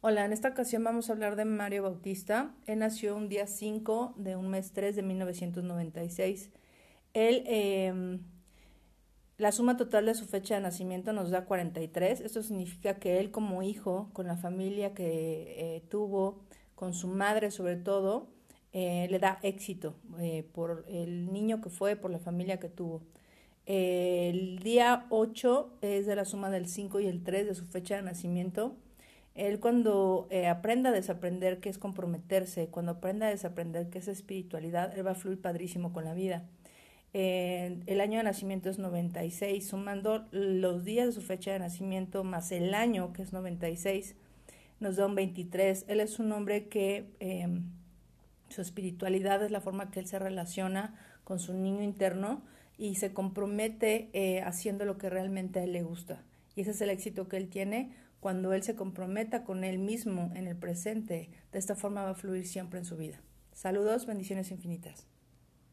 Hola, en esta ocasión vamos a hablar de Mario Bautista. Él nació un día 5 de un mes 3 de 1996. Él, eh, la suma total de su fecha de nacimiento nos da 43. Esto significa que él como hijo, con la familia que eh, tuvo, con su madre sobre todo, eh, le da éxito eh, por el niño que fue, por la familia que tuvo. el día 8 es de la suma del 5 y el 3 de su fecha de nacimiento él cuando eh, aprenda a desaprender qué es comprometerse, cuando aprenda a desaprender qué es espiritualidad, él va a fluir padrísimo con la vida. El año de nacimiento es 96, sumando los días de su fecha de nacimiento más el año, que es 96, nos da un 23. Él es un hombre que eh, su espiritualidad es la forma que él se relaciona con su niño interno y se compromete eh, haciendo lo que realmente a él le gusta. Y ese es el éxito que él tiene cuando él se comprometa con él mismo en el presente, de esta forma va a fluir siempre en su vida. Saludos, bendiciones infinitas.